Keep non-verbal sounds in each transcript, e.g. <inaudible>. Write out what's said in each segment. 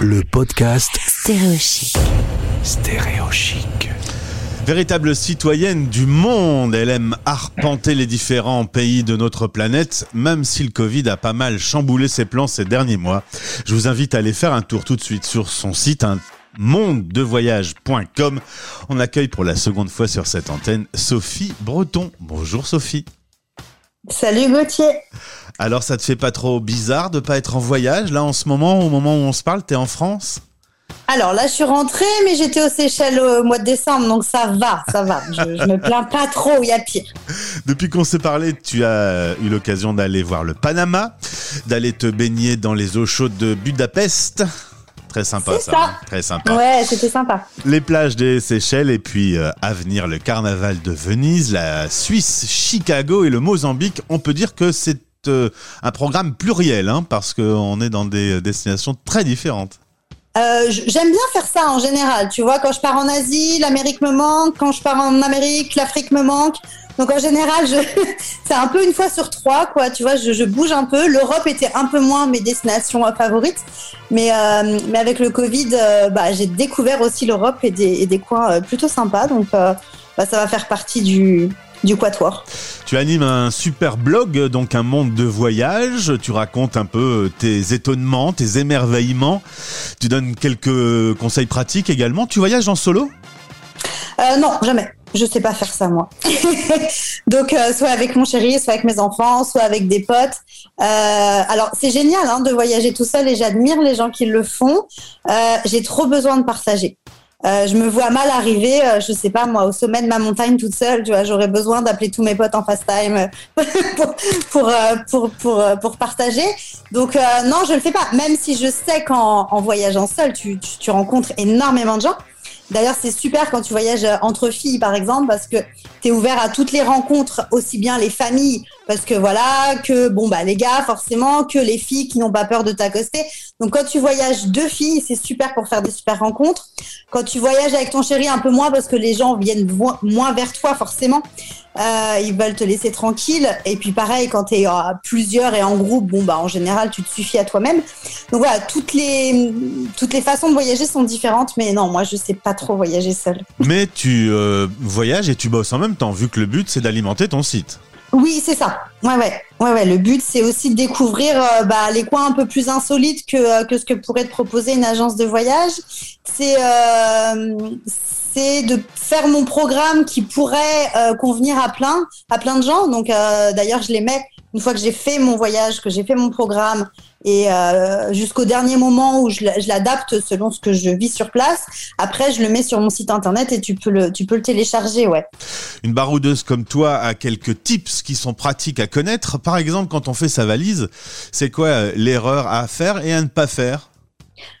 le podcast Stéréochic. Stéréochic. Véritable citoyenne du monde, elle aime arpenter les différents pays de notre planète, même si le Covid a pas mal chamboulé ses plans ces derniers mois. Je vous invite à aller faire un tour tout de suite sur son site un mondedevoyage.com. On accueille pour la seconde fois sur cette antenne Sophie Breton. Bonjour Sophie. Salut Gauthier. Alors ça te fait pas trop bizarre de pas être en voyage là en ce moment, au moment où on se parle, t'es en France? Alors là, je suis rentrée, mais j'étais aux Seychelles au mois de décembre, donc ça va, ça va. Je, je me plains pas trop, il y a pire. Depuis qu'on s'est parlé, tu as eu l'occasion d'aller voir le Panama, d'aller te baigner dans les eaux chaudes de Budapest. Très sympa ça. hein, très sympa. Ouais, c'était sympa. Les plages des Seychelles et puis euh, à venir le carnaval de Venise, la Suisse, Chicago et le Mozambique. On peut dire que c'est euh, un programme pluriel hein, parce qu'on est dans des destinations très différentes. Euh, J'aime bien faire ça en général. Tu vois, quand je pars en Asie, l'Amérique me manque. Quand je pars en Amérique, l'Afrique me manque. Donc en général, je... <laughs> c'est un peu une fois sur trois, quoi. Tu vois, je, je bouge un peu. L'Europe était un peu moins mes destinations favorites, mais euh, mais avec le Covid, euh, bah, j'ai découvert aussi l'Europe et des, et des coins euh, plutôt sympas. Donc bah, ça va faire partie du du quatuor. Tu animes un super blog, donc un monde de voyage. Tu racontes un peu tes étonnements, tes émerveillements. Tu donnes quelques conseils pratiques également. Tu voyages en solo? Euh, non, jamais. Je sais pas faire ça moi. <laughs> Donc euh, soit avec mon chéri, soit avec mes enfants, soit avec des potes. Euh, alors c'est génial hein, de voyager tout seul et j'admire les gens qui le font. J'ai trop besoin de partager. Euh, je me vois mal arriver, euh, je sais pas moi, au sommet de ma montagne toute seule. Tu vois, j'aurais besoin d'appeler tous mes potes en FaceTime euh, <laughs> pour pour, euh, pour pour partager. Donc non, je le fais pas. Même si je sais qu'en en voyageant seul, tu, tu tu rencontres énormément de gens. D'ailleurs, c'est super quand tu voyages entre filles, par exemple, parce que tu es ouvert à toutes les rencontres, aussi bien les familles, parce que voilà, que bon bah les gars, forcément, que les filles qui n'ont pas peur de t'accoster. Donc quand tu voyages deux filles, c'est super pour faire des super rencontres. Quand tu voyages avec ton chéri, un peu moins, parce que les gens viennent moins vers toi, forcément. Euh, ils veulent te laisser tranquille. Et puis pareil, quand tu es plusieurs et en groupe, bon bah en général, tu te suffis à toi-même. Donc voilà, toutes les toutes les façons de voyager sont différentes, mais non, moi je sais pas trop voyager seule. Mais tu euh, voyages et tu bosses en même temps, vu que le but c'est d'alimenter ton site. Oui, c'est ça. Ouais, ouais, ouais, ouais. Le but, c'est aussi de découvrir euh, bah, les coins un peu plus insolites que, euh, que ce que pourrait te proposer une agence de voyage. C'est euh, c'est de faire mon programme qui pourrait euh, convenir à plein, à plein de gens. Donc, d'ailleurs, je les mets une fois que j'ai fait mon voyage, que j'ai fait mon programme, et euh, jusqu'au dernier moment où je, l'adapte selon ce que je vis sur place. Après, je le mets sur mon site internet et tu peux le, tu peux le télécharger, ouais. Une baroudeuse comme toi a quelques tips qui sont pratiques à connaître. Par exemple, quand on fait sa valise, c'est quoi euh, l'erreur à faire et à ne pas faire?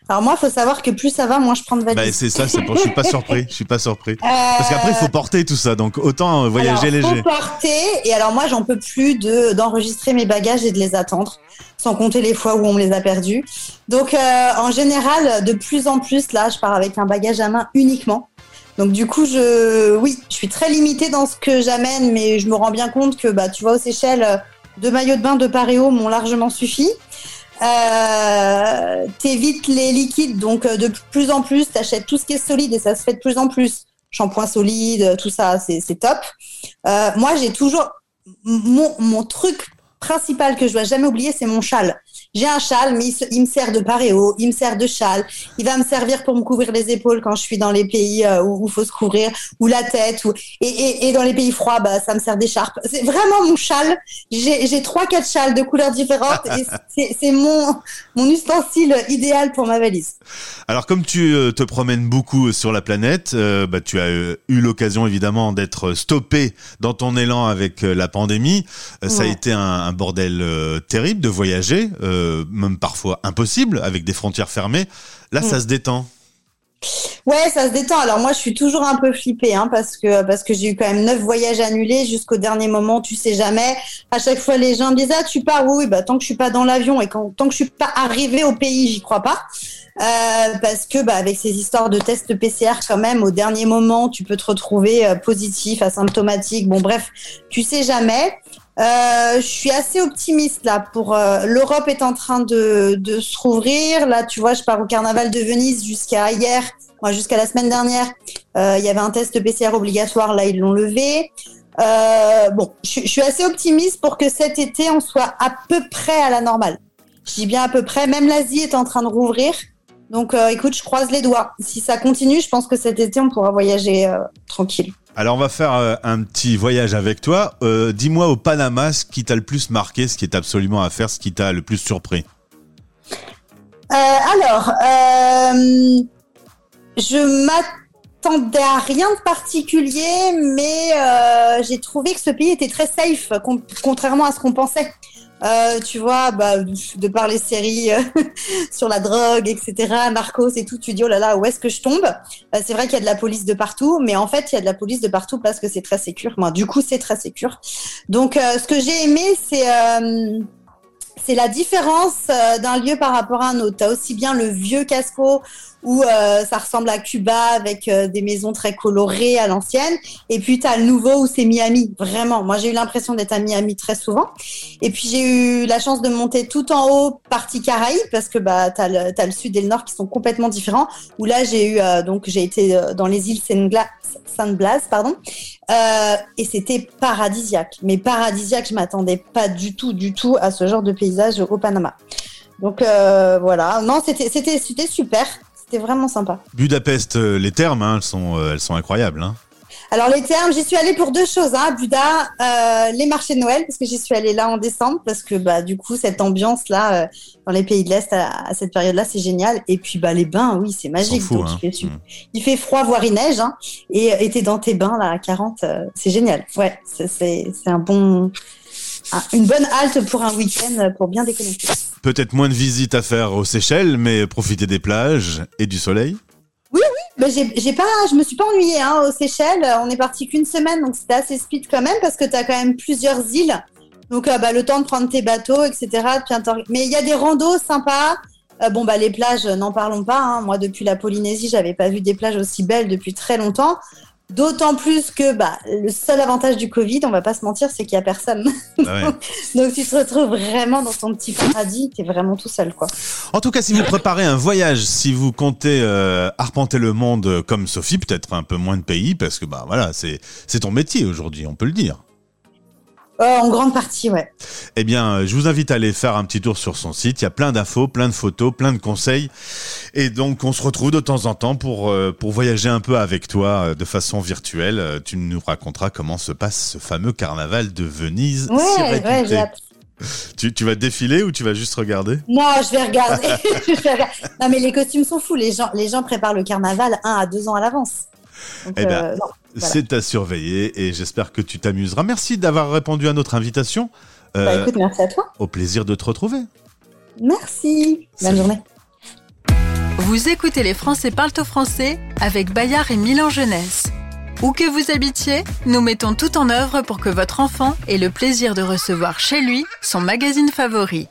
Alors moi, faut savoir que plus ça va, moins je prends de bah, valises. C'est ça, c'est pour... je suis pas surpris. Je suis pas surpris. Parce <laughs> Parce qu'après, il faut porter tout ça, donc autant euh, voyager alors, léger. Faut porter, et alors moi, j'en peux plus de d'enregistrer mes bagages et de les attendre, sans compter les fois où on me les a perdus. Donc, euh, en général, de plus en plus, là, je pars avec un bagage à main uniquement. Donc du coup, je, oui, je suis très limitée dans ce que j'amène, mais je me rends bien compte que, bah, tu vois, aux Seychelles, euh, deux maillots de bain de paréo m'ont largement suffi. Euh, T'évites les liquides, donc euh, de plus en plus, t'achètes tout ce qui est solide et ça se fait de plus en plus. Shampoing solide, tout ça, c'est c'est top. Euh, moi, j'ai toujours mon, mon truc principal que je dois jamais oublier, c'est mon châle. J'ai un châle, mais il, me sert de paréo, il me sert de châle. Il va me servir pour me couvrir les épaules quand je suis dans les pays euh, où il faut se couvrir, ou la tête, ou et, et, et dans les pays froids, bah ça me sert d'écharpe. C'est vraiment mon châle. J'ai trois quatre châles de couleurs différentes et <laughs> c'est mon mon ustensile idéal pour ma valise. Alors, comme tu euh, te promènes beaucoup sur la planète, euh, bah, tu as eu l'occasion évidemment d'être stoppé dans ton élan avec la pandémie. Ça a été un, un bordel euh, terrible de voyager, euh, même parfois impossible avec des frontières fermées. Là, ça Mm. se détend. Ouais, ça se détend. Alors moi, je suis toujours un peu flippée, hein, parce que parce que j'ai eu quand même neuf voyages annulés jusqu'au dernier moment. Tu sais jamais. À chaque fois, les gens me disent ah tu pars oui, oui bah tant que je suis pas dans l'avion et quand tant que je suis pas arrivée au pays, j'y crois pas. Euh, parce que bah, avec ces histoires de tests PCR quand même, au dernier moment, tu peux te retrouver euh, positif, asymptomatique. Bon bref, tu sais jamais. Euh, je suis assez optimiste là. Pour euh, l'Europe est en train de, de se rouvrir. Là, tu vois, je pars au carnaval de Venise jusqu'à hier, moi jusqu'à la semaine dernière. euh, Il y avait un test PCR obligatoire. Là, ils l'ont levé. Euh, bon, je, je suis assez optimiste pour que cet été on soit à peu près à la normale. Je dis bien à peu près. Même l'Asie est en train de rouvrir. Donc, euh, écoute, je croise les doigts. Si ça continue, je pense que cet été on pourra voyager euh, tranquille. Alors on va faire euh, un petit voyage avec toi. Dis-moi au Panama ce qui t'a le plus marqué, ce qui est absolument à faire, ce qui t'a le plus surpris? Alors, je m'attendais à rien de particulier, mais j'ai trouvé que ce pays était très safe, contrairement à ce qu'on pensait. Euh, tu vois, bah, de par les séries euh, <laughs> sur la drogue, etc., Narcos et tout, tu dis oh là là, où est-ce que je tombe? Euh, C'est vrai qu'il y a de la police de partout, mais en fait, il y a de la police de partout parce que c'est très sécure. Moi, du coup, c'est très sécure. Donc, euh, ce que j'ai aimé, c'est c'est la différence d'un lieu par rapport à un autre. T'as aussi bien le vieux Casco où euh, ça ressemble à Cuba avec euh, des maisons très colorées à l'ancienne, et puis t'as le nouveau où c'est Miami. Vraiment, moi j'ai eu l'impression d'être à Miami très souvent. Et puis j'ai eu la chance de monter tout en haut, partie Caraïbes, parce que bah le, t'as le sud et le nord qui sont complètement différents. Où là j'ai eu euh, donc j'ai été dans les îles Saint Blas, pardon, et c'était paradisiaque. Mais paradisiaque, je m'attendais pas du tout, du tout à ce genre de paysage au Panama. Donc voilà, non, c'était super, c'était vraiment sympa. Budapest, euh, les termes, hein, elles, sont, euh, elles sont incroyables. Hein. Alors les termes, j'y suis allée pour deux choses, hein, à Buda, euh, les marchés de Noël, parce que j'y suis allée là en décembre, parce que bah du coup cette ambiance là euh, dans les pays de l'Est à, à cette période-là, c'est génial. Et puis bah les bains, oui, c'est magique. fout, donc hein. il, fait, su- Mm. il fait froid, voire il neige, hein, et t'es dans tes bains là à 40, euh, c'est génial. Ouais, c'est un bon, un- une bonne halte pour un week-end pour bien déconnecter. Peut-être moins de visites à faire aux Seychelles, mais profiter des plages et du soleil. Ben, j'ai j'ai pas, je me suis pas ennuyée hein, aux Seychelles. On est parti qu'une semaine, donc c'était assez speed quand même parce que tu as quand même plusieurs îles. Donc euh, bah, le temps de prendre tes bateaux, etc. Mais il y a des randos sympas. Euh, bon bah les plages, n'en parlons pas. hein. Moi depuis la Polynésie, j'avais pas vu des plages aussi belles depuis très longtemps. D'autant plus que bah, le seul avantage du Covid, on va pas se mentir, c'est qu'il y a personne. Ah ouais. <laughs> donc tu te retrouves vraiment dans ton petit paradis. T'es vraiment tout seul quoi. En tout cas, si vous préparez un voyage, si vous comptez euh, arpenter le monde comme Sophie, peut-être un peu moins de pays, parce que bah voilà, c'est c'est ton métier aujourd'hui, on peut le dire. Euh, en grande partie, ouais. Eh bien, euh, je vous invite à aller faire un petit tour sur son site. Il y a plein d'infos, plein de photos, plein de conseils. Et donc, on se retrouve de temps en temps pour, euh, pour voyager un peu avec toi euh, de façon virtuelle. Tu nous raconteras comment se passe ce fameux carnaval de Venise. si Ouais, réputé. ouais, tu, tu vas défiler ou tu vas juste regarder? Non, je vais regarder. <laughs> Je vais regarder. Non, mais les costumes sont fous. Les gens, les gens préparent le carnaval un à deux ans à l'avance. Donc, Eh ben, euh, non, voilà. C'est à surveiller et j'espère que tu t'amuseras. Merci d'avoir répondu à notre invitation. Euh, Bah, écoute, merci à toi. au plaisir de te retrouver. Merci. Bonne journée. Vous écoutez Les Français parlent au français avec Bayard et Milan Jeunesse. Où que vous habitiez, nous mettons tout en œuvre pour que votre enfant ait le plaisir de recevoir chez lui son magazine favori.